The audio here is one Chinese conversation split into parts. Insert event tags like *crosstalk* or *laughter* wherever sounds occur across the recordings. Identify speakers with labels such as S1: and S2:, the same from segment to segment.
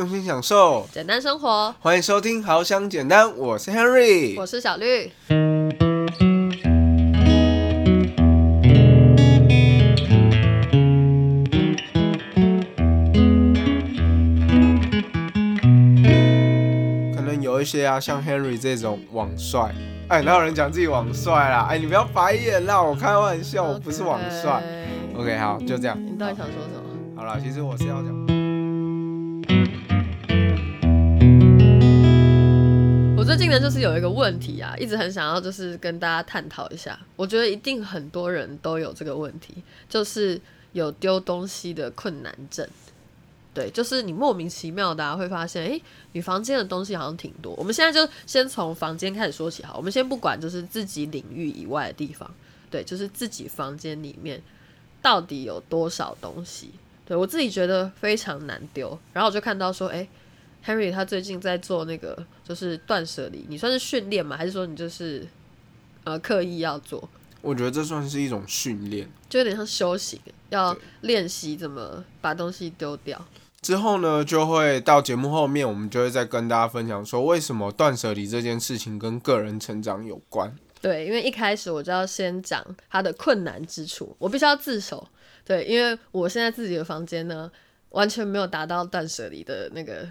S1: 用心享受，
S2: 简单生活。
S1: 欢迎收听《好想简单》，我是 Henry，
S2: 我是小绿。
S1: 可能有一些啊，像 Henry 这种网帅，哎，哪有人讲自己网帅啦？哎，你不要白眼啦，我开玩笑，我不是网帅。OK，好，就这样。
S2: 你到底想说什么？
S1: 好了，其实我是要讲，
S2: 最近呢就是有一个问题啊，一直很想要就是跟大家探讨一下。我觉得一定很多人都有这个问题，就是有丢东西的困难症。对，就是你莫名其妙的会发现，哎，你房间的东西好像挺多。我们现在就先从房间开始说起，好，我们先不管就是自己领域以外的地方，对，就是自己房间里面到底有多少东西。对我自己觉得非常难丢，然后我就看到说，哎，Henry 他最近在做那个就是断舍离，你算是训练吗？还是说你就是呃刻意要做？
S1: 我觉得这算是一种训练，
S2: 就有点像修行，要练习怎么把东西丢掉。
S1: 之后呢，就会到节目后面，我们就会再跟大家分享说，为什么断舍离这件事情跟个人成长有关。
S2: 对，因为一开始我就要先讲它的困难之处，我必须要自首。对，因为我现在自己的房间呢，完全没有达到断舍离的那个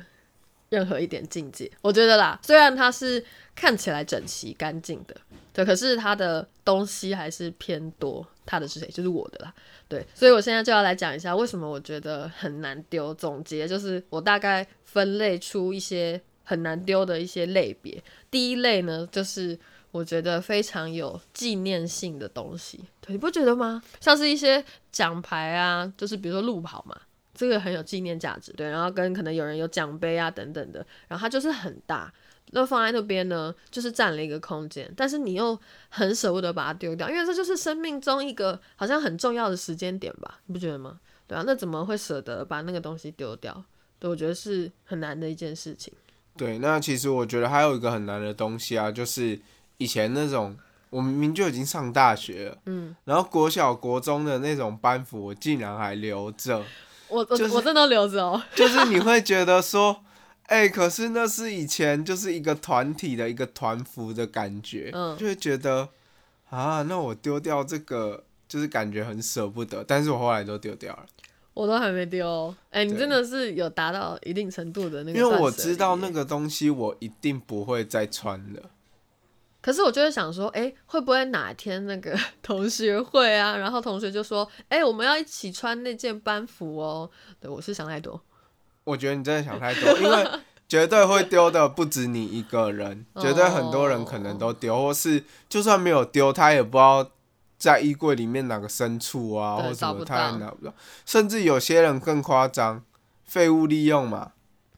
S2: 任何一点境界。我觉得啦，虽然它是看起来整齐干净的，对，可是它的东西还是偏多。它的是谁？就是我的啦。对，所以我现在就要来讲一下为什么我觉得很难丢。总结就是我大概分类出一些很难丢的一些类别。第一类呢，就是。我觉得非常有纪念性的东西，对你不觉得吗？像是一些奖牌啊，就是比如说路跑嘛，这个很有纪念价值，对。然后跟可能有人有奖杯啊等等的，然后它就是很大，那放在那边呢，就是占了一个空间，但是你又很舍不得把它丢掉，因为这就是生命中一个好像很重要的时间点吧？你不觉得吗？对啊，那怎么会舍得把那个东西丢掉？对，我觉得是很难的一件事情。
S1: 对，那其实我觉得还有一个很难的东西啊，就是。以前那种，我明明就已经上大学了，嗯，然后国小、国中的那种班服，我竟然还留着，
S2: 我我我真的留着哦。*laughs*
S1: 就是你会觉得说，哎，可是那是以前就是一个团体的一个团服的感觉，嗯，就会觉得啊，那我丢掉这个，就是感觉很舍不得。但是我后来都丢掉了，
S2: 我都还没丢。哎，你真的是有达到一定程度的那个，
S1: 因为我知道那个东西我一定不会再穿了。
S2: 可是我就会想说，哎，会不会哪天那个 *laughs* 同学会啊？然后同学就说，哎，我们要一起穿那件班服哦。对我是想太多。
S1: 我觉得你真的想太多，因为绝对会丢的不止你一个人，*laughs* 绝对很多人可能都丢，或是就算没有丢，他也不知道在衣柜里面哪个深处啊，或什么他也拿不到。甚至有些人更夸张，废物利用嘛，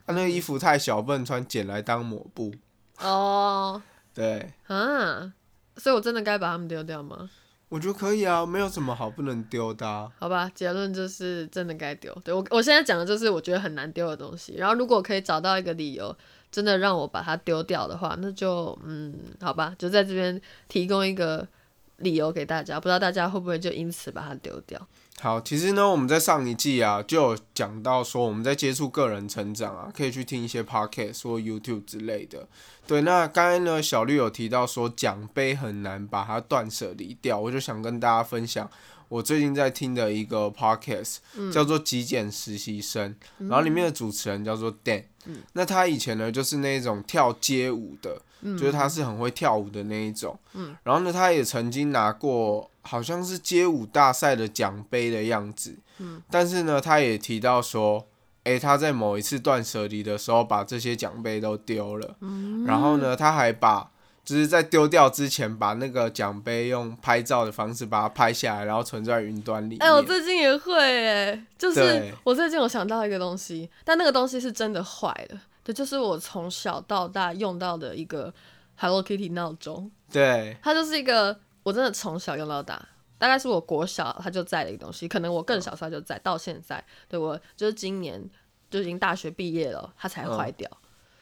S1: 他那个衣服太小不能穿，捡来当抹布。哦。对
S2: 啊，所以我真的该把它们丢掉吗？
S1: 我觉得可以啊，没有什么好不能丢的。
S2: 好吧，结论就是真的该丢。对我，我现在讲的就是我觉得很难丢的东西。然后如果可以找到一个理由，真的让我把它丢掉的话，那就嗯，好吧，就在这边提供一个理由给大家。不知道大家会不会就因此把它丢掉？
S1: 好，其实呢，我们在上一季啊就有讲到说，我们在接触个人成长啊，可以去听一些 podcast 或 YouTube 之类的。对，那刚才呢，小绿有提到说奖杯很难把它断舍离掉，我就想跟大家分享我最近在听的一个 podcast，叫做《极简实习生》，然后里面的主持人叫做 Dan。那他以前呢就是那种跳街舞的，就是他是很会跳舞的那一种。嗯，然后呢，他也曾经拿过。好像是街舞大赛的奖杯的样子，嗯，但是呢，他也提到说，诶，他在某一次断舍离的时候，把这些奖杯都丢了，嗯，然后呢，他还把就是在丢掉之前，把那个奖杯用拍照的方式把它拍下来，然后存在云端里。
S2: 哎，我最近也会，哎，就是我最近有想到一个东西，但那个东西是真的坏了，对，就是我从小到大用到的一个 Hello Kitty 闹钟，
S1: 对，
S2: 它就是一个。我真的从小用到大，大概是我国小它就在的一个东西，可能我更小时候就在，到现在，对我就是今年就已经大学毕业了，它才坏掉。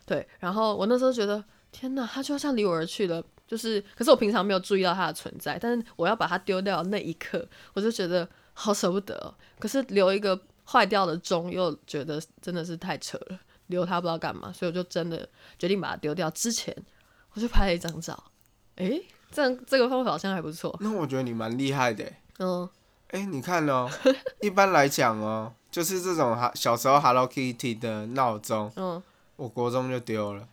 S2: 对，然后我那时候觉得，天哪，它就像离我而去了，就是，可是我平常没有注意到它的存在，但是我要把它丢掉那一刻，我就觉得好舍不得。可是留一个坏掉的钟，又觉得真的是太扯了。留它不知道干嘛，所以我就真的决定把它丢掉。之前我就拍了一张照，诶、这样这个方法好像还不错。
S1: 那我觉得你蛮厉害的欸。
S2: 嗯，
S1: 哎、你看哦，*laughs* 一般来讲哦，就是这种哈小时候 Hello Kitty 的闹钟，
S2: 嗯，
S1: 我国中就丢了。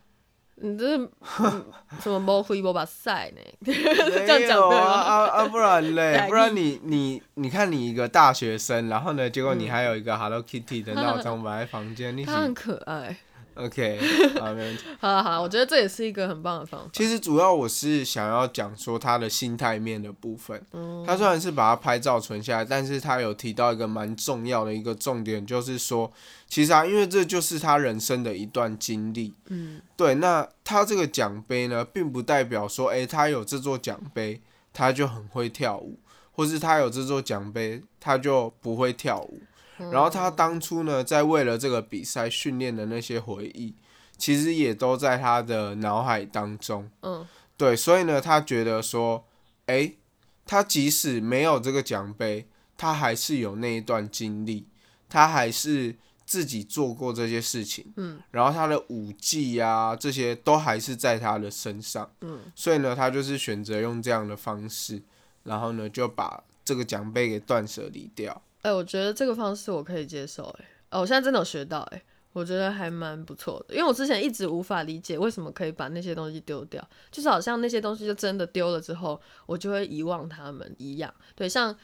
S2: 你这是嗯什么猫灰波把赛呢？*laughs*
S1: 这
S2: 样讲
S1: 有啊
S2: 对吗
S1: 啊啊！不然嘞，*laughs* 不然你你你看你一个大学生，然后呢，结果
S2: 嗯
S1: 你还有一个 Hello Kitty 的闹钟摆在房间，你
S2: 它很可爱。
S1: OK 好没问题。*laughs*
S2: 好好，我觉得这也是一个很棒的方法。
S1: 其实主要我是想要讲说他的心态面的部分。
S2: 嗯
S1: 他虽然是把它拍照存下来，但是他有提到一个蛮重要的一个重点，就是说，其实啊，因为这就是他人生的一段经历。
S2: 嗯
S1: 对，那他这个奖杯呢，并不代表说，诶、他有这座奖杯，他就很会跳舞，或是他有这座奖杯，他就不会跳舞。然后他当初呢，在为了这个比赛训练的那些回忆，其实也都在他的脑海当中。
S2: 嗯。
S1: 对，所以呢，他觉得说，诶，他即使没有这个奖杯，他还是有那一段经历，他还是自己做过这些事情，
S2: 嗯，
S1: 然后他的舞技啊，这些都还是在他的身上，
S2: 嗯，
S1: 所以呢，他就是选择用这样的方式，然后呢，就把这个奖杯给断舍离掉。
S2: 哎、我觉得这个方式我可以接受、哎，哦，我现在真的有学到、哎，我觉得还蛮不错的，因为我之前一直无法理解为什么可以把那些东西丢掉，就是好像那些东西就真的丢了之后，我就会遗忘它们一样。对，像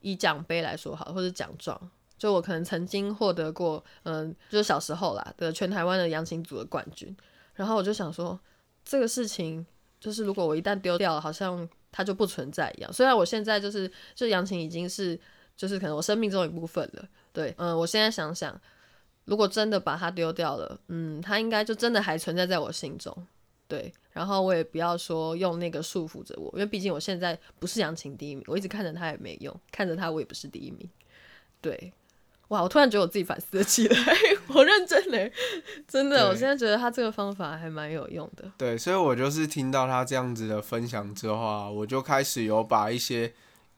S2: 以奖杯来说好，或者奖状，就我可能曾经获得过，嗯，就是小时候啦的全台湾的扬琴组的冠军，然后我就想说，这个事情就是如果我一旦丢掉了，好像它就不存在一样。虽然我现在就是就扬琴已经是就是可能我生命中一部分了，对，嗯，我现在想想，如果真的把它丢掉了，嗯，它应该就真的还存在在我心中，对。然后我也不要说用那个束缚着我，因为毕竟我现在不是扬琴第一名，我一直看着他也没用，看着他我也不是第一名，对。哇，我突然觉得我自己反思了起来，*laughs* 我认真嘞，真的，我现在觉得他这个方法还蛮有用的。
S1: 对，所以我就是听到他这样子的分享之后啊，我就开始有把一些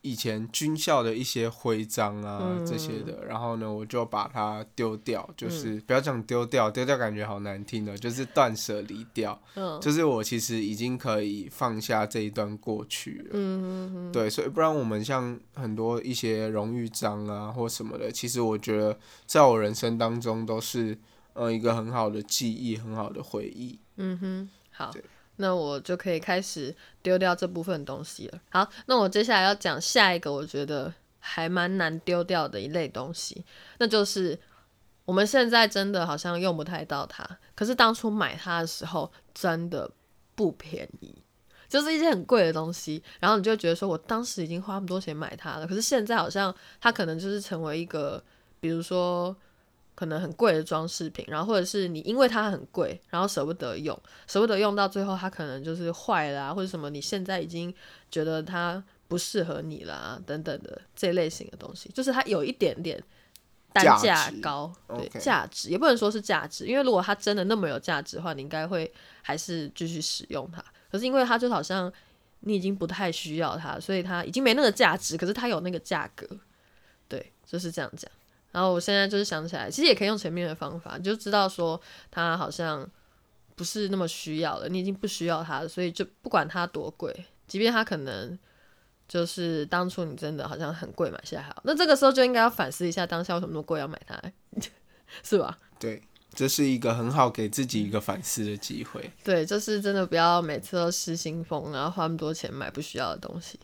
S1: 以前军校的一些徽章啊、
S2: 嗯。
S1: 这些的，然后呢，我就把它丢掉，就是、不要讲丢掉，丢掉感觉好难听的，就是断舍离掉，
S2: 嗯。
S1: 就是我其实已经可以放下这一段过去了。
S2: 嗯嗯。
S1: 对，所以不然我们像很多一些荣誉章啊或什么的，其实我觉得在我人生当中都是呃一个很好的记忆，很好的回忆。
S2: 嗯哼，好。
S1: 对，
S2: 那我就可以开始丢掉这部分东西了。好，那我接下来要讲下一个，我觉得还蛮难丢掉的一类东西，那就是我们现在真的好像用不太到它，可是当初买它的时候真的不便宜。就是一件很贵的东西，然后你就觉得说，我当时已经花那么多钱买它了，可是现在好像它可能就是成为一个，比如说可能很贵的装饰品，然后或者是你因为它很贵，然后舍不得用，舍不得用到最后它可能就是坏了啊，或者什么，你现在已经觉得它不适合你啦，等等的这类型的东西，就是它有一点点单
S1: 价
S2: 高，对价值也不能说是价值，因为如果它真的那么有价值的话，你应该会还是继续使用它。可是因为它就好像你已经不太需要它，所以它已经没那个价值，可是它有那个价格，对，就是这样讲。然后我现在就是想起来，其实也可以用前面的方法，你就知道说他好像不是那么需要了，你已经不需要他了，所以就不管它多贵，即便它可能就是当初你真的好像很贵买下来好，那这个时候就应该要反思一下当下为什么那么贵要买它，*laughs* 是吧？
S1: 对，这是一个很好给自己一个反思的机会。
S2: 对，就是真的不要每次都失心疯，然后花那么多钱买不需要的东西。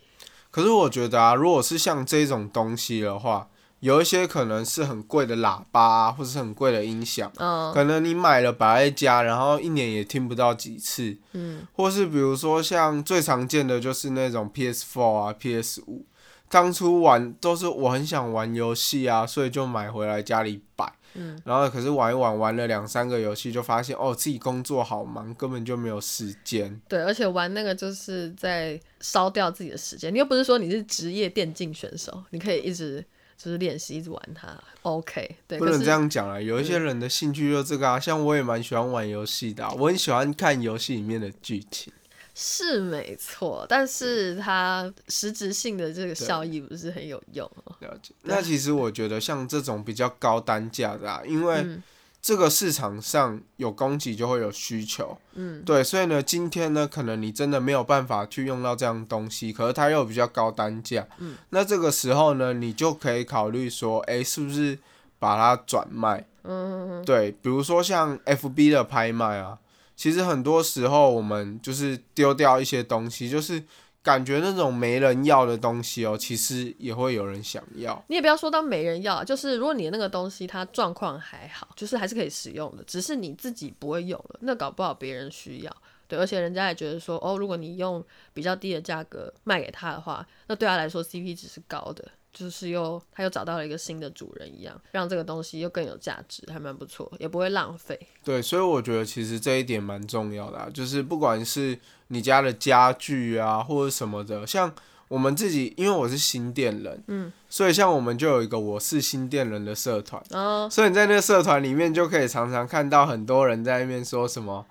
S1: 可是我觉得啊，如果是像这种东西的话，有一些可能是很贵的喇叭、啊，或是很贵的音响，
S2: 嗯
S1: 可能你买了摆在家，然后一年也听不到几次，
S2: 嗯，
S1: 或是比如说像最常见的就是那种 PS4 啊、PS 五，当初玩都是我很想玩游戏啊，所以就买回来家里摆。
S2: 嗯，
S1: 然后可是玩一玩，玩了两三个游戏，就发现哦，自己工作好忙，根本就没有时间。
S2: 对，而且玩那个就是在烧掉自己的时间。你又不是说你是职业电竞选手，你可以一直就是练习，一直玩它。OK，对，
S1: 不能这样讲啊，有一些人的兴趣就这个啊，像我也蛮喜欢玩游戏的啊、我很喜欢看游戏里面的剧情。
S2: 是没错，但是它实质性的这个效益不是很有用喔。
S1: 了解。那其实我觉得像这种比较高单价的啊，因为
S2: 嗯
S1: 这个市场上有供给就会有需求，嗯，对，所以呢，今天呢，可能你真的没有办法去用到这样东西，可是它又比较高单价，嗯，那这个时候呢，你就可以考虑说，哎，是不是把它转卖？嗯，对，比如说像 FB 的拍卖啊，其实很多时候我们就是丢掉一些东西，就是。感觉那种没人要的东西哦，其实也会有人想要。
S2: 你也不要说到没人要，就是如果你的那个东西它状况还好，就是还是可以使用的，只是你自己不会用了，那搞不好别人需要。对，而且人家也觉得说，哦，如果你用比较低的价格卖给他的话，那对他来说 CP 值是高的。就是又他又找到了一个新的主人一样，让这个东西又更有价值，还蛮不错，也不会浪费。
S1: 对，所以我觉得其实这一点蛮重要的，就是不管是你家的家具啊，或者什么的，像我们自己，因为我是新店人，嗯，所以像我们就有一个我是新店人的社团，哦，所以你在那个社团里面就可以常常看到很多人在那边说什么，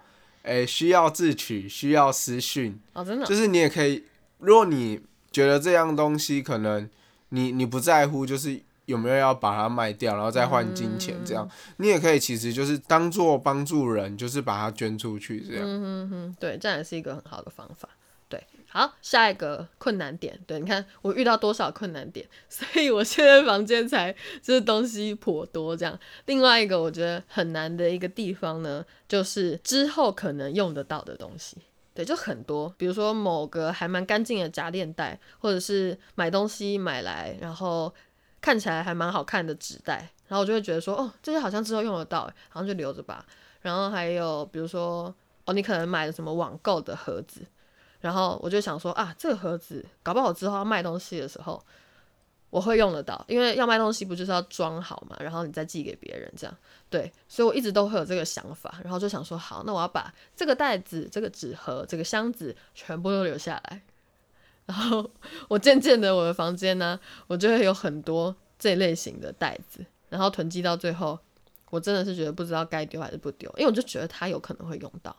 S1: 哎，需要自取，需要私讯，
S2: 哦，真的，
S1: 就是你也可以，如果你觉得这样东西可能。你你不在乎，就是有没有要把它卖掉，然后再换金钱这样，你也可以其实就是当做帮助人，就是把它捐出去这样。嗯
S2: 哼哼，对，这样也是一个很好的方法。对，好，下一个困难点，对，你看我遇到多少困难点，*laughs* 所以我现在房间才就是东西颇多这样。另外一个我觉得很难的一个地方呢，就是之后可能用得到的东西。对，就很多，比如说某个还蛮干净的夹链袋，或者是买东西买来，然后看起来还蛮好看的纸袋，然后我就会觉得说，哦，这些好像之后用得到，然后就留着吧。然后还有比如说，哦，你可能买了什么网购的盒子，然后我就想说，啊，这个盒子搞不好之后要卖东西的时候。我会用得到，因为要卖东西不就是要装好嘛，然后你再寄给别人这样，对，所以我一直都会有这个想法，然后就想说，好，那我要把这个袋子、这个纸盒、这个箱子全部都留下来，然后我渐渐的，我的房间呢，我就会有很多这类型的袋子，然后囤积到最后，我真的是觉得不知道该丢还是不丢，因为我就觉得它有可能会用到。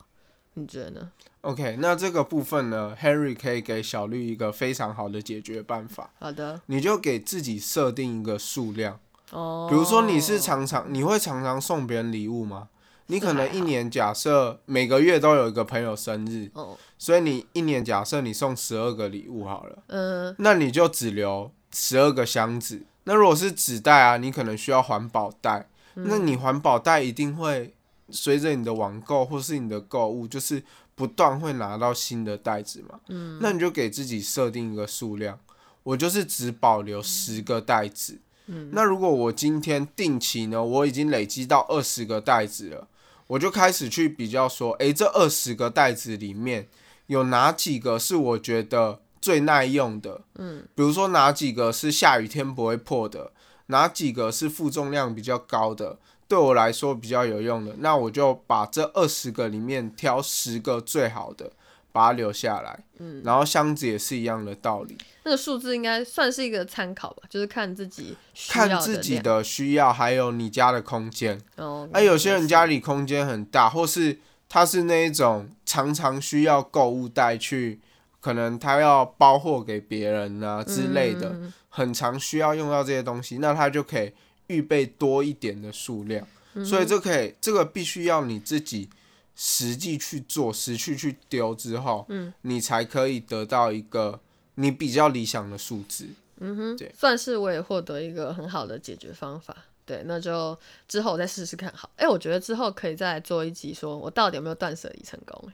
S2: 你觉得呢
S1: ？OK，那这个部分呢，Harry 可以给小绿一个非常好的解决办法。
S2: 好的，
S1: 你就给自己设定一个数量。哦。比如说你是常常你会常常送别人礼物吗？你可能一年假设每个月都有一个朋友生日，哦，所以你一年假设你送十二个礼物好了。嗯。那你就只留十二个箱子。那如果是纸袋啊，你可能需要环保袋。那你环保袋一定会。随着你的网购或是你的购物，就是不断会拿到新的袋子嘛。嗯，那你就给自己设定一个数量，我就是只保留十个袋子。嗯，那如果我今天定期呢，我已经累积到二十个袋子了，我就开始去比较说，诶，这二十个袋子里面有哪几个是我觉得最耐用的？嗯，比如说哪几个是下雨天不会破的，哪几个是负重量比较高的。对我来说比较有用的，那我就把这二十个里面挑十个最好的，把它留下来。嗯，然后箱子也是一样的道理。
S2: 那个数字应该算是一个参考吧，就是看自己
S1: 看自己的需要，还有你家的空间。哦，那有些人家里空间很大，或是他是那一种常常需要购物袋去，可能他要包货给别人啊之类的，很常需要用到这些东西，那他就可以。预备多一点的数量，所以这可以，这个必须要你自己实际去做，实际去丢之后，嗯，你才可以得到一个你比较理想的数字。
S2: 嗯哼，对，算是我也获得一个很好的解决方法。对，那就之后我再试试看。好，哎，我觉得之后可以再来做一集，说我到底有没有断舍离成功？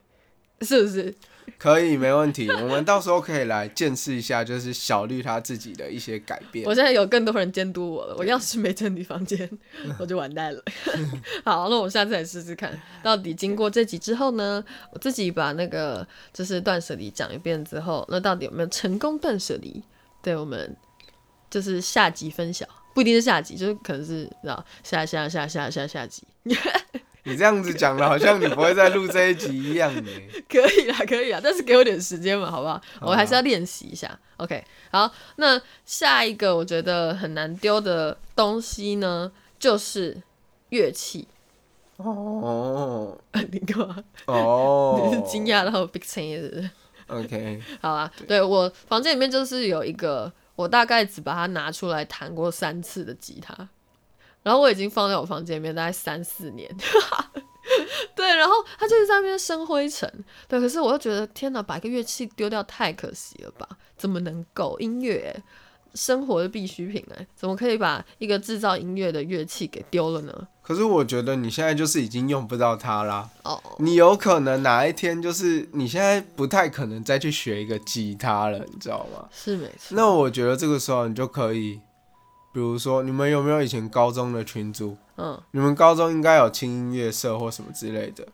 S2: 是不是？
S1: 可以，没问题。*laughs* 我们到时候可以来见识一下，就是小绿他自己的一些改变。
S2: 我现在有更多人监督我了，我要是没整理房间，*laughs* 我就完蛋了。*laughs* 好，那我下次来试试看，到底经过这集之后呢，我自己把那个就是断舍离讲一遍之后，那到底有没有成功断舍离？对我们就是下集分享，不一定是下集，就是可能是知道下下下下下下集。
S1: 你这样子讲的，好像你不会再录这一集一样呢。*laughs*
S2: 可以啦，可以啦，但是给我点时间嘛，好不好？我还是要练习一下。OK，好，那下一个我觉得很难丢的东西呢，就是乐器。哦，*laughs* 你干嘛？哦，你是惊讶到 big 声音是不是
S1: ？OK，
S2: 好啊。对我房间里面就是有一个，我大概只把它拿出来弹过三次的吉他。然后我已经放在我房间里面大概三四年，*laughs* 对，然后它就是在那边生灰尘，对，可是我又觉得天哪，把一个乐器丢掉太可惜了吧？怎么能够音乐欸生活的必需品哎，怎么可以把一个制造音乐的乐器给丢了呢？
S1: 可是我觉得你现在就是已经用不到它啦。
S2: 哦，
S1: 你有可能哪一天就是你现在不太可能再去学一个吉他了，你知道吗？
S2: 是没错。
S1: 那我觉得这个时候你就可以，比如说你们有没有以前高中的群组？
S2: 嗯，
S1: 你们高中应该有轻音乐社或什么之类的，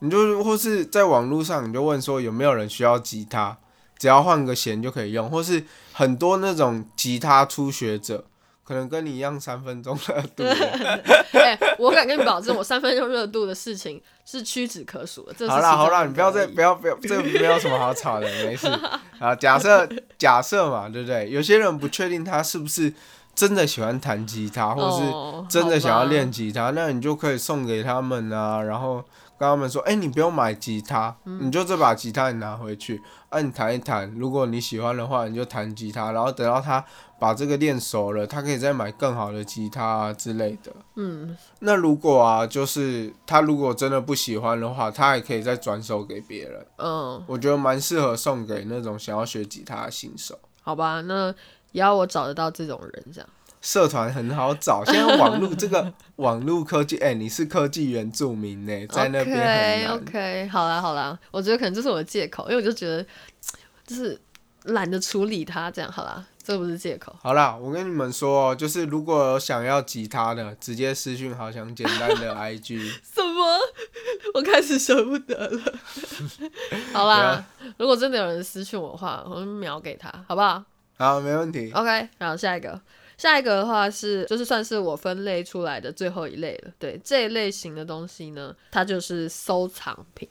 S1: 你就或是在网络上你就问说有没有人需要吉他，只要换个弦就可以用，或是很多那种吉他初学者，可能跟你一样三分钟热度的。*laughs*
S2: 哎、我敢跟你保证，我三分钟热度的事情是屈指可数的。这
S1: 好啦 *laughs* 好啦，
S2: 啦，
S1: 你不要再不要不要，这个没有什么好吵的，没事。啊，假设假设嘛，对不对？有些人不确定他是不是真的喜欢弹吉他，或者是
S2: 哦
S1: 真的想要练吉他，那你就可以送给他们啊，然后跟他们说，哎、你不用买吉他，
S2: 嗯
S1: 你就这把吉他你拿回去，啊，你弹一弹，如果你喜欢的话，你就弹吉他，然后等到他把这个练熟了，他可以再买更好的吉他啊之类的。
S2: 嗯，
S1: 那如果啊，就是他如果真的不喜欢的话，他也可以再转手给别人。
S2: 嗯，
S1: 我觉得蛮适合送给那种想要学吉他的新手。
S2: 好吧，那也要我找得到这种人这样。
S1: 社团很好找，现在网络这个 *laughs* 网络科技，哎、你是科技原住民呢，在那边很
S2: OK。OK，好啦好啦，我觉得可能这是我的借口，因为我就觉得就是懒得处理它，这样好啦，这不是借口。
S1: 好啦，我跟你们说哦，就是如果有想要吉他的，直接私讯好想简单的 *laughs* IG。
S2: 什么？我开始舍不得了。*laughs* 好啦，如果真的有人私讯我的话，我就秒给他，好不好
S1: 好，没问题。
S2: ？OK，然后下一个，下一个的话是，就是算是我分类出来的最后一类了。对这一类型的东西呢，它就是收藏品。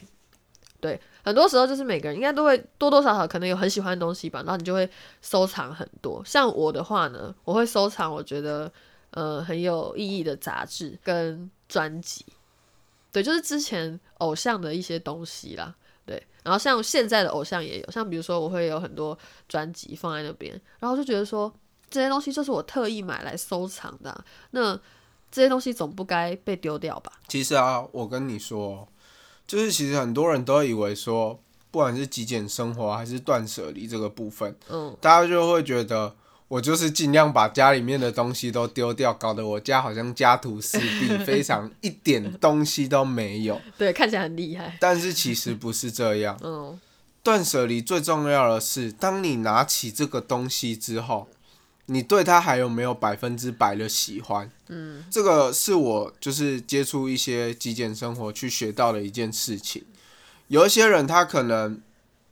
S2: 对，很多时候就是每个人应该都会多多少少可能有很喜欢的东西吧，然后你就会收藏很多。像我的话呢，我会收藏我觉得呃很有意义的杂志跟专辑。对，就是之前偶像的一些东西啦。对，然后像现在的偶像也有，像比如说我会有很多专辑放在那边，然后就觉得说这些东西就是我特意买来收藏的啊、那这些东西总不该被丢掉吧？
S1: 其实啊，我跟你说，就是其实很多人都以为说，不管是极简生活还是断舍离这个部分，
S2: 嗯，
S1: 大家就会觉得我就是尽量把家里面的东西都丢掉，搞得我家好像家徒四壁，非常一点东西都没有。*laughs*
S2: 对，看起来很厉害。
S1: 但是其实不是这样，
S2: 嗯
S1: 断舍离最重要的是，当你拿起这个东西之后，你对它还有没有百分之百的喜欢？
S2: 嗯，
S1: 这个是我就是接触一些极简生活去学到的一件事情。有一些人他可能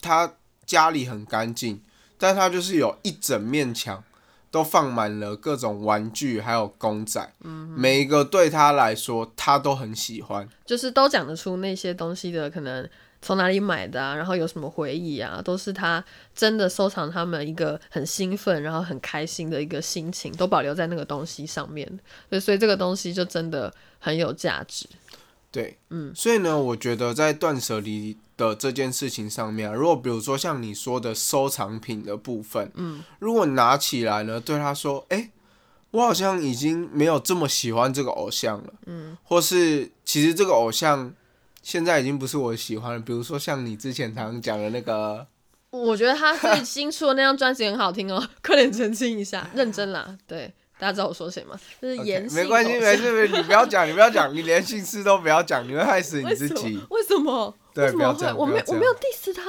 S1: 他家里很干净，但他就是有一整面墙都放满了各种玩具还有公仔，嗯，每一个对他来说他都很喜欢。
S2: 就是都讲得出那些东西的可能从哪里买的啊，然后有什么回忆啊，都是他真的收藏他们一个很兴奋，然后很开心的一个心情，都保留在那个东西上面。对，所以这个东西就真的很有价值。
S1: 对，
S2: 嗯，
S1: 所以呢，我觉得在断舍离的这件事情上面啊、如果比如说像你说的收藏品的部分，
S2: 嗯，
S1: 如果拿起来呢，对他说，哎、我好像已经没有这么喜欢这个偶像了，
S2: 嗯，
S1: 或是其实这个偶像现在已经不是我喜欢了，比如说像你之前常讲的那个，
S2: 我觉得他最新出的那张专辑很好听哦，*laughs* 快点澄清一下，认真啦。对，大家知道我说谁吗？就是姓
S1: 没关系，没事，没事，你不要讲，你不要讲，你连姓氏都不要讲，你会害死你自己。*laughs*
S2: 为什么？
S1: 对
S2: 为什么会？我没有，我没有 diss 他，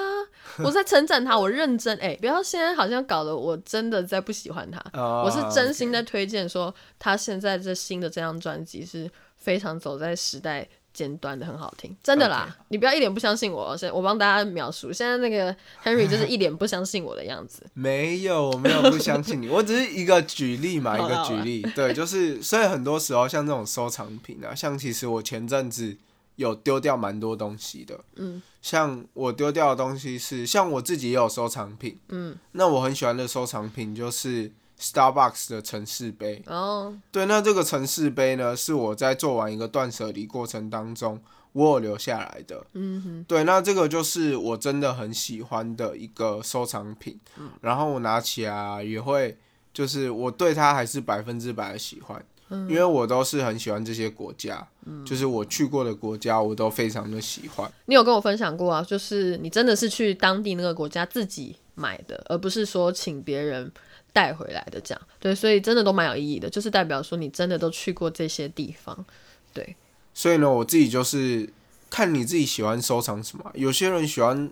S2: 我在称赞他，我认真。哎、不要现在好像搞得我真的在不喜欢他，
S1: 哦
S2: 我是真心在推荐说他现在这新的这张专辑是非常走在时代尖端的，很好听，真的啦。你不要一脸不相信我，现我帮大家描述，现在那个 Henry 就是一脸不相信我的样子。*laughs*
S1: 没有，我没有不相信你，我只是一个举例嘛，一个举例。对，就是所以很多时候像这种收藏品啊，像其实我前阵子有丢掉蛮多东西的，
S2: 嗯，
S1: 像我丢掉的东西是，像我自己也有收藏品，
S2: 嗯，
S1: 那我很喜欢的收藏品就是 Starbucks 的城市杯。
S2: 然后
S1: 对，那这个城市杯呢，是我在做完一个断舍离过程当中，我有留下来的。
S2: 嗯哼，
S1: 对，那这个就是我真的很喜欢的一个收藏品，然后我拿起来啊也会，就是我对它还是百分之百的喜欢。因为我都是很喜欢这些国家，就是我去过的国家，我都非常的喜欢。
S2: 你有跟我分享过啊，就是你真的是去当地那个国家自己买的，而不是说请别人带回来的这样。对，所以真的都蛮有意义的，就是代表说你真的都去过这些地方。对，
S1: 所以呢，我自己就是看你自己喜欢收藏什么，有些人喜欢。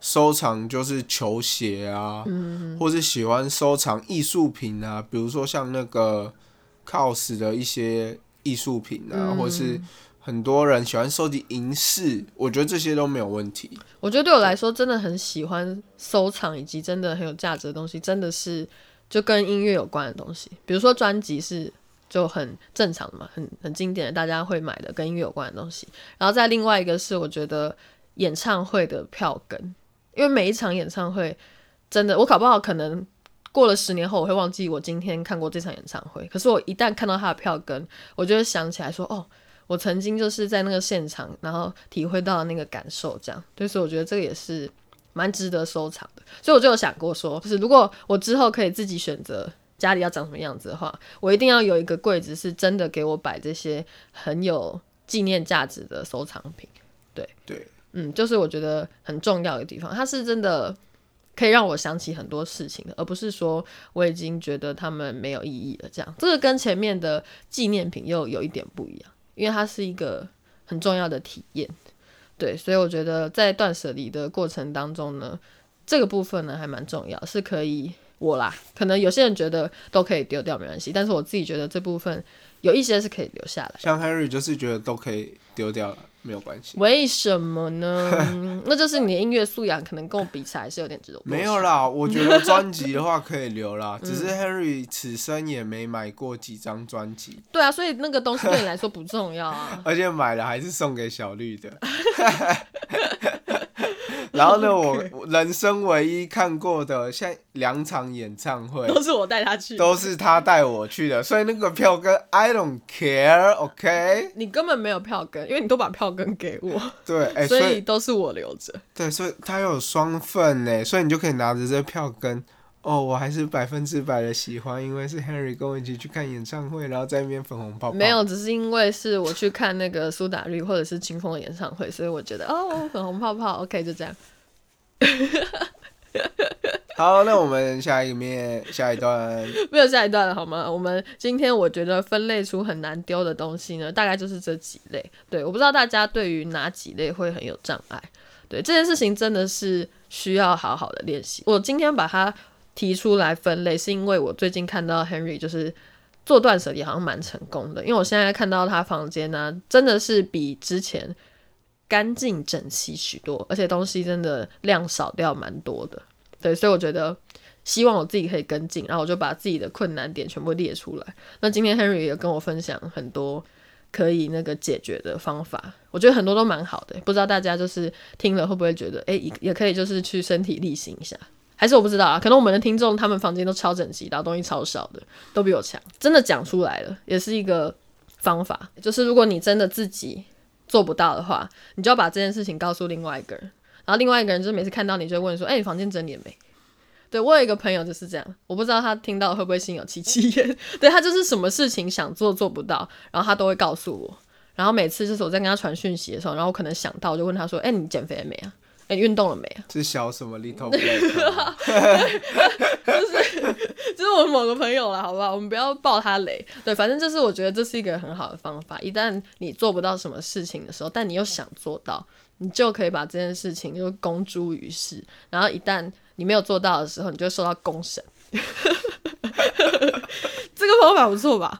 S1: 收藏就是球鞋啊，或是喜欢收藏艺术品啊，比如说像那个 cos 的一些艺术品啊，或是很多人喜欢收集银饰，我觉得这些都没有问题。
S2: 我觉得对我来说，真的很喜欢收藏以及真的很有价值的东西，真的是就跟音乐有关的东西，比如说专辑是就很正常的嘛，很很经典的，大家会买的跟音乐有关的东西。然后再另外一个是，我觉得演唱会的票根。因为每一场演唱会，真的，我搞不好可能过了十年后，我会忘记我今天看过这场演唱会。可是我一旦看到他的票根，我就会想起来说，哦，我曾经就是在那个现场，然后体会到那个感受，这样。所以我觉得这个也是蛮值得收藏的。所以我就有想过说，就是如果我之后可以自己选择家里要长什么样子的话，我一定要有一个柜子，是真的给我摆这些很有纪念价值的收藏品。对
S1: 对。
S2: 嗯，就是我觉得很重要的地方，它是真的可以让我想起很多事情的，而不是说我已经觉得他们没有意义了。这样，这个跟前面的纪念品又有一点不一样，因为它是一个很重要的体验。对，所以我觉得在断舍离的过程当中呢，这个部分呢还蛮重要，是可以我啦，可能有些人觉得都可以丢掉没关系，但是我自己觉得这部分有一些是可以留下来。
S1: 像 Harry 就是觉得都可以丢掉了。没有关系，
S2: 为什么呢？*laughs* 那就是你的音乐素养可能跟我比起来是有点值得。
S1: 没有啦，我觉得专辑的话可以留啦，*laughs* 只是 Henry 此生也没买过几张专辑。
S2: 对啊，所以那个东西对你来说不重要啊。*laughs*
S1: 而且买了还是送给小绿的。然后呢，我 *laughs* 人生唯一看过的像两场演唱会，
S2: 都是我带他去，
S1: 都是他带我去的，所以那个票根 I don't care，OK？
S2: 你根本没有票根，因为你都把票根给我，
S1: 对，
S2: 所以都是我留着。
S1: 对，所以他有双份呢，所以你就可以拿着这票根。哦，我还是百分之百的喜欢，因为是 Henry 跟我一起去看演唱会，然后在那边粉红泡泡。
S2: 没有，只是因为是我去看那个苏打绿或者是清风的演唱会，所以我觉得哦，粉红泡泡，OK，就这样。*laughs*
S1: 好，那我们下一面下一段
S2: 没有下一段了，好吗？我们今天我觉得分类出很难丢的东西呢，大概就是这几类。对，我不知道大家对于哪几类会很有障碍。对，这件事情真的是需要好好的练习。我今天把它。提出来分类，是因为我最近看到 Henry 就是做断舍离，好像蛮成功的。因为我现在看到他房间呢，真的是比之前干净整齐许多，而且东西真的量少掉蛮多的。对，所以我觉得希望我自己可以跟进，然后我就把自己的困难点全部列出来。那今天 Henry 也跟我分享很多可以那个解决的方法，我觉得很多都蛮好的。不知道大家就是听了会不会觉得，哎，也也可以就是去身体力行一下。还是我不知道啊，可能我们的听众他们房间都超整齐，然后东西超少的，都比我强。真的讲出来了，也是一个方法。就是如果你真的自己做不到的话，你就要把这件事情告诉另外一个人，然后另外一个人就是每次看到你就问说：“哎，你房间整理了没？”对我有一个朋友就是这样，我不知道他听到会不会心有戚戚焉。对他就是什么事情想做做不到，然后他都会告诉我。然后每次就是我在跟他传讯息的时候，然后可能想到，就问他说：“哎，你减肥了没啊？”哎，运动了没啊？
S1: 是小什么 little？*laughs*
S2: 就是 *laughs* 就是我某个朋友了，好不好？我们不要爆他雷。对，反正就是我觉得这是一个很好的方法。一旦你做不到什么事情的时候，但你又想做到，你就可以把这件事情就公诸于世。然后一旦你没有做到的时候，你就受到公审。*laughs* 这个方法不错吧？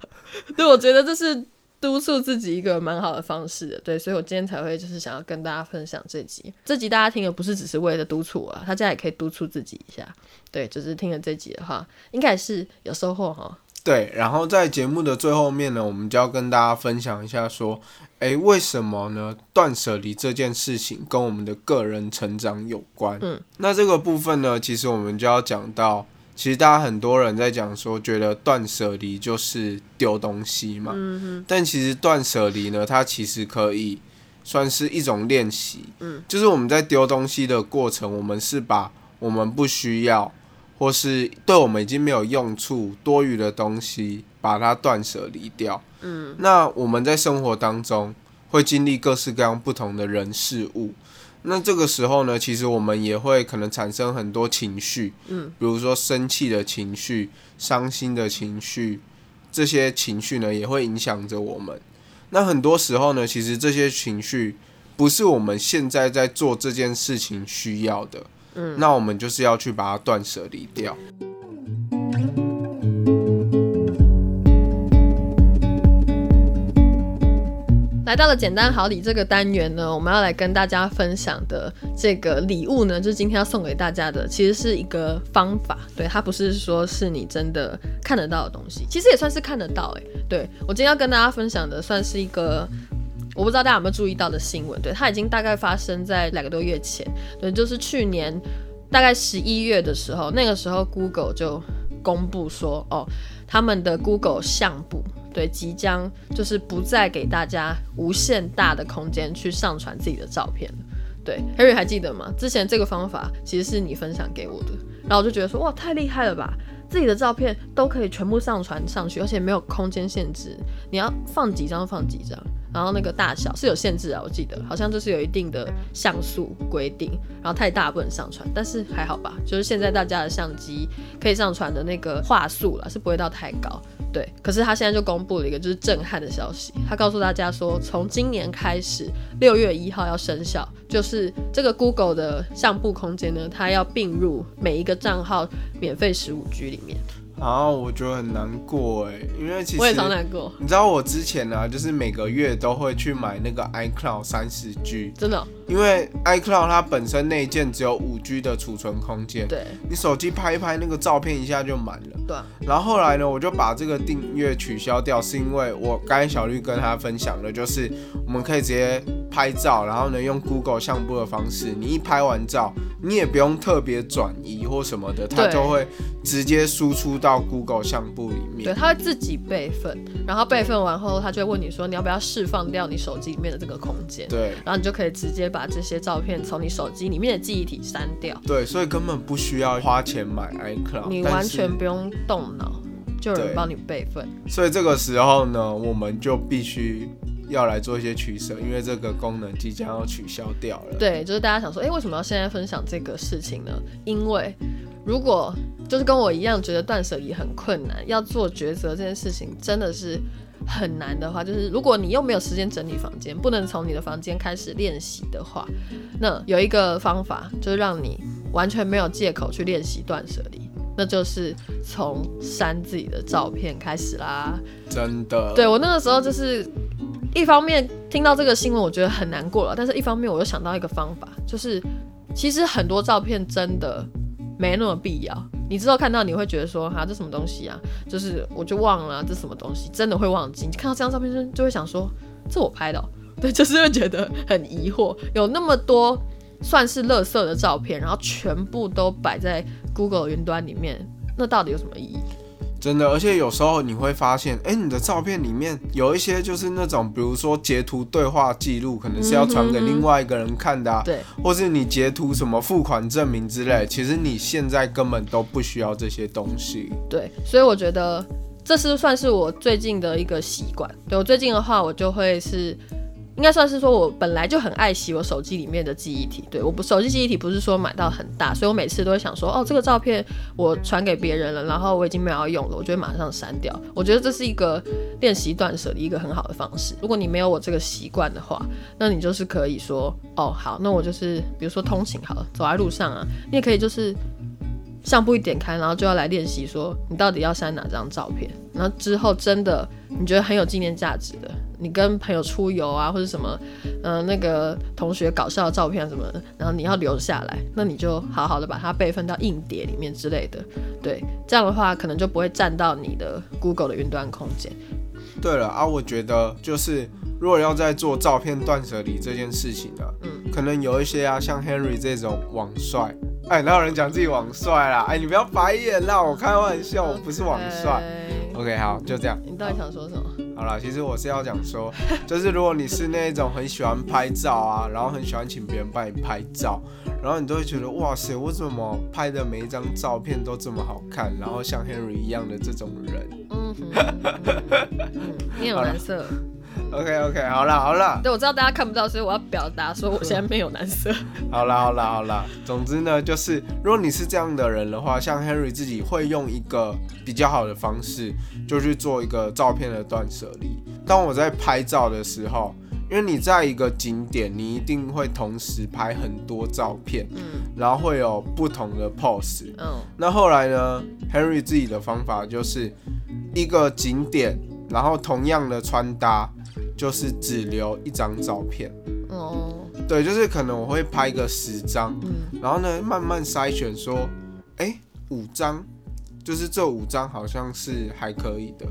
S2: 对，我觉得这是。督促自己一个蛮好的方式的，对，所以我今天才会就是想要跟大家分享这集。这集大家听的不是只是为了督促啊，大家也可以督促自己一下。对，就是听了这集的话，应该是有收获哈。
S1: 对，然后在节目的最后面呢，我们就要跟大家分享一下，说，诶，为什么呢？断舍离这件事情跟我们的个人成长有关。嗯，那这个部分呢，其实我们就要讲到。其实大家很多人在讲说，觉得断舍离就是丢东西嘛。嗯但其实断舍离呢，它其实可以算是一种练习。嗯。就是我们在丢东西的过程，我们是把我们不需要，或是对我们已经没有用处、多余的东西，把它断舍离掉。嗯，那我们在生活当中会经历各式各样不同的人事物，那这个时候呢，其实我们也会可能产生很多情绪，嗯，比如说生气的情绪、伤心的情绪，这些情绪呢也会影响着我们。那很多时候呢，其实这些情绪不是我们现在在做这件事情需要的，嗯，那我们就是要去把它断舍离掉。
S2: 来到了简单好礼这个单元呢，我们要来跟大家分享的这个礼物呢，就是今天要送给大家的，其实是一个方法。对，它不是说是你真的看得到的东西，其实也算是看得到。哎，对我今天要跟大家分享的，算是一个我不知道大家有没有注意到的新闻。对，它已经大概发生在两个多月前。对，就是去年大概十一月的时候，那个时候 Google 就公布说，哦，他们的 Google 相簿。对，即将就是不再给大家无限大的空间去上传自己的照片。对，Harry 还记得吗？之前这个方法其实是你分享给我的，然后我就觉得说，哇，太厉害了吧！自己的照片都可以全部上传上去，而且没有空间限制，你要放几张放几张。然后那个大小是有限制啊，我记得好像就是有一定的像素规定，然后太大不能上传，但是还好吧，就是现在大家的相机可以上传的那个画素了，是不会到太高。对，可是他现在就公布了一个就是震撼的消息，他告诉大家说，从今年开始，六月一号要生效，就是这个 Google 的相簿空间呢，它要并入每一个账号免费十五 G 里面。
S1: 然后我觉得很难过哎，因为其实
S2: 我也超难过。
S1: 你知道我之前呢，就是每个月都会去买那个 iCloud 三十 G，
S2: 真的。
S1: 因为 iCloud 它本身内建只有五 G 的储存空间，
S2: 对，
S1: 你手机拍一拍那个照片一下就满了。
S2: 对。
S1: 然后后来呢，我就把这个订阅取消掉，是因为我刚才小绿跟他分享的，就是我们可以直接拍照，然后呢用 Google 相簿的方式，你一拍完照，你也不用特别转移或什么的，它就会直接输出到 Google 相簿里面。
S2: 对，它会自己备份，然后备份完后，它就会问你说你要不要释放掉你手机里面的这个空间。
S1: 对。
S2: 然后你就可以直接。把这些照片从你手机里面的记忆体删掉。
S1: 对，所以根本不需要花钱买 iCloud，
S2: 你完全不用动脑，就有人帮你备份。
S1: 所以这个时候呢，我们就必须要来做一些取舍，因为这个功能即将要取消掉了。
S2: 对，就是大家想说，哎，为什么要现在分享这个事情呢？因为如果就是跟我一样觉得断舍离很困难，要做抉择这件事情真的是。很难的话，就是如果你又没有时间整理房间，不能从你的房间开始练习的话，那有一个方法，就是让你完全没有借口去练习断舍离，那就是从删自己的照片开始啦。
S1: 真的，
S2: 对我那个时候就是一方面听到这个新闻，我觉得很难过了，但是一方面我又想到一个方法，就是其实很多照片真的没那么必要。你之后看到你会觉得说哈这什么东西啊？就是我就忘了这什么东西，真的会忘记。你看到这张照片就就会想说这我拍的，*laughs* 对，就是会觉得很疑惑。有那么多算是垃圾的照片，然后全部都摆在 Google 云端里面，那到底有什么意义？
S1: 真的，而且有时候你会发现，哎，你的照片里面有一些就是那种，比如说截图对话记录，可能是要传给另外一个人看的，
S2: 对，
S1: 或是你截图什么付款证明之类，其实你现在根本都不需要这些东西。
S2: 对，所以我觉得这是算是我最近的一个习惯。对我最近的话，我就会是。应该算是说，我本来就很爱惜我手机里面的记忆体。对，我不手机记忆体不是说买到很大，所以我每次都会想说，哦，这个照片我传给别人了，然后我已经没有要用了，我就会马上删掉。我觉得这是一个练习断舍的一个很好的方式。如果你没有我这个习惯的话，那你就是可以说，哦，好，那我就是比如说通勤好了，走在路上啊，你也可以就是相簿一点开，然后就要来练习说，你到底要删哪张照片，然后之后真的你觉得很有纪念价值的。你跟朋友出游啊，或者什么，嗯，那个同学搞笑的照片什么，然后你要留下来，那你就好好的把它备份到硬碟里面之类的，对，这样的话可能就不会占到你的 Google 的云端空间。
S1: 对了啊，我觉得就是如果要在做照片断舍离这件事情呢，嗯，可能有一些啊，像 Henry 这种网帅，哎，哪有人讲自己网帅啦？哎，你不要白眼啦，我开玩笑，我不是网帅。OK，好，就这样。
S2: 你到底想说什么？
S1: 好啦，其实我是要讲说，就是如果你是那种很喜欢拍照啊，然后很喜欢请别人帮你拍照，然后你都会觉得哇塞，我怎么拍的每一张照片都这么好看，然后像 Henry 一样的这种人。
S2: 嗯你有蓝色。
S1: OK OK，好了好了，
S2: 对，我知道大家看不到，所以我要表达说我现在没有蓝色。
S1: 好了好了好了，总之呢，就是如果你是这样的人的话，像 Henry 自己会用一个比较好的方式，就去做一个照片的断舍离。当我在拍照的时候，因为你在一个景点，你一定会同时拍很多照片，
S2: 嗯
S1: 然后会有不同的 pose。
S2: 嗯
S1: 那后来呢，Henry 自己的方法就是一个景点，然后同样的穿搭，就是只留一张照片。
S2: 哦
S1: 对，就是可能我会拍个十张，
S2: 嗯
S1: 然后呢慢慢筛选说，哎，五张，就是这五张好像是还可以的。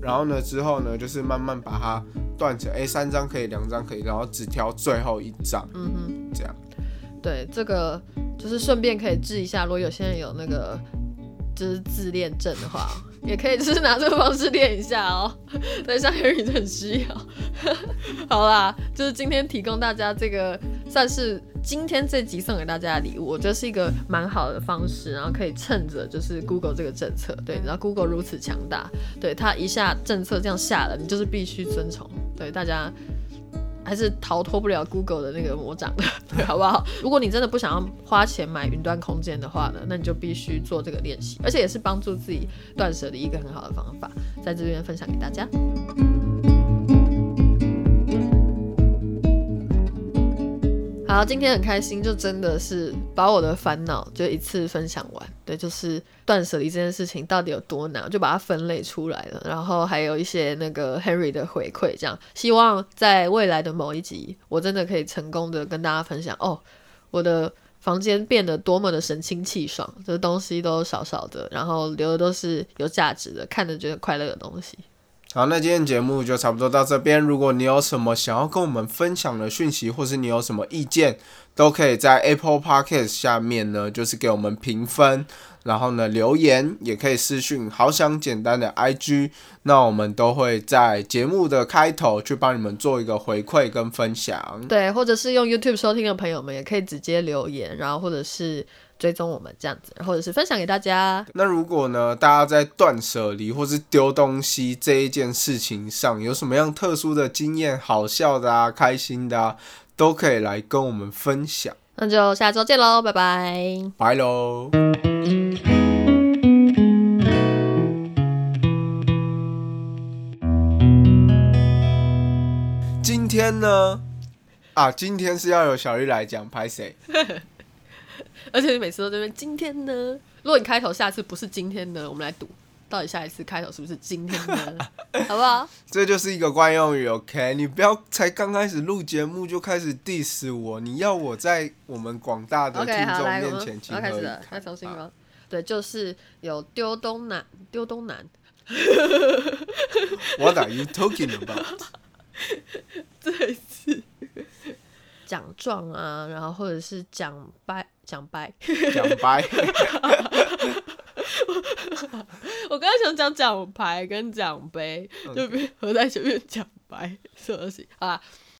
S1: 然后呢之后呢，就是慢慢把它断成，哎，三张可以，两张可以，然后只挑最后一张，
S2: 嗯哼，
S1: 这样。
S2: 对，这个就是顺便可以治一下，如果有些人有那个就是自恋症的话，也可以就是拿这个方式练一下哦。*laughs* 对，像 Harry 就很需要。*laughs* 好啦，就是今天提供大家这个算是今天这集送给大家的礼物，我觉得是一个蛮好的方式，然后可以趁着就是 Google 这个政策，对，然后 Google 如此强大，对它一下政策这样下了，你就是必须遵从，对大家。还是逃脱不了 Google 的那个魔掌的，*laughs* 对，好不好？如果你真的不想要花钱买云端空间的话呢，那你就必须做这个练习，而且也是帮助自己断舍离一个很好的方法，在这边分享给大家。好，今天很开心，就真的是把我的烦恼就一次分享完。对，就是断舍离这件事情到底有多难，就把它分类出来了。然后还有一些那个 Henry 的回馈，这样希望在未来的某一集，我真的可以成功的跟大家分享哦，我的房间变得多么的神清气爽，这东西都少少的，然后留的都是有价值的，看着觉得快乐的东西。
S1: 好，那今天节目就差不多到这边。如果你有什么想要跟我们分享的讯息，或是你有什么意见，都可以在 Apple Podcast 下面呢，就是给我们评分，然后呢留言，也可以私讯好想简单的 IG，那我们都会在节目的开头去帮你们做一个回馈跟分享。
S2: 对，或者是用 YouTube 收听的朋友们，也可以直接留言，然后或者是追踪我们这样子，或者是分享给大家。
S1: 那如果呢，大家在断舍离或是丢东西这一件事情上有什么样特殊的经验、好笑的啊、开心的啊，都可以来跟我们分享。
S2: 那就下周见喽，拜拜。
S1: 拜喽。今天呢？啊，今天是要由小玉来讲拍谁？*laughs*
S2: 而且你每次都这边今天呢？如果你开头下次不是今天呢，我们来赌，到底下一次开头是不是今天呢？*laughs* 好不好？
S1: 这就是一个惯用语，OK？你不要才刚开始录节目就开始 diss 我，你要我在我们广大的听众面
S2: 们
S1: 前情何以
S2: 要开始了，
S1: 堪？
S2: 那重新
S1: 啊
S2: 吗？对，就是有丢东南，丢东南，*laughs*
S1: What are you talking about？
S2: 这一次奖状啊，然后或者是奖掰奖掰，
S1: 讲白，*laughs*
S2: 我刚刚想讲奖牌跟奖杯，就被合在前面奖牌，什么东西？好啦，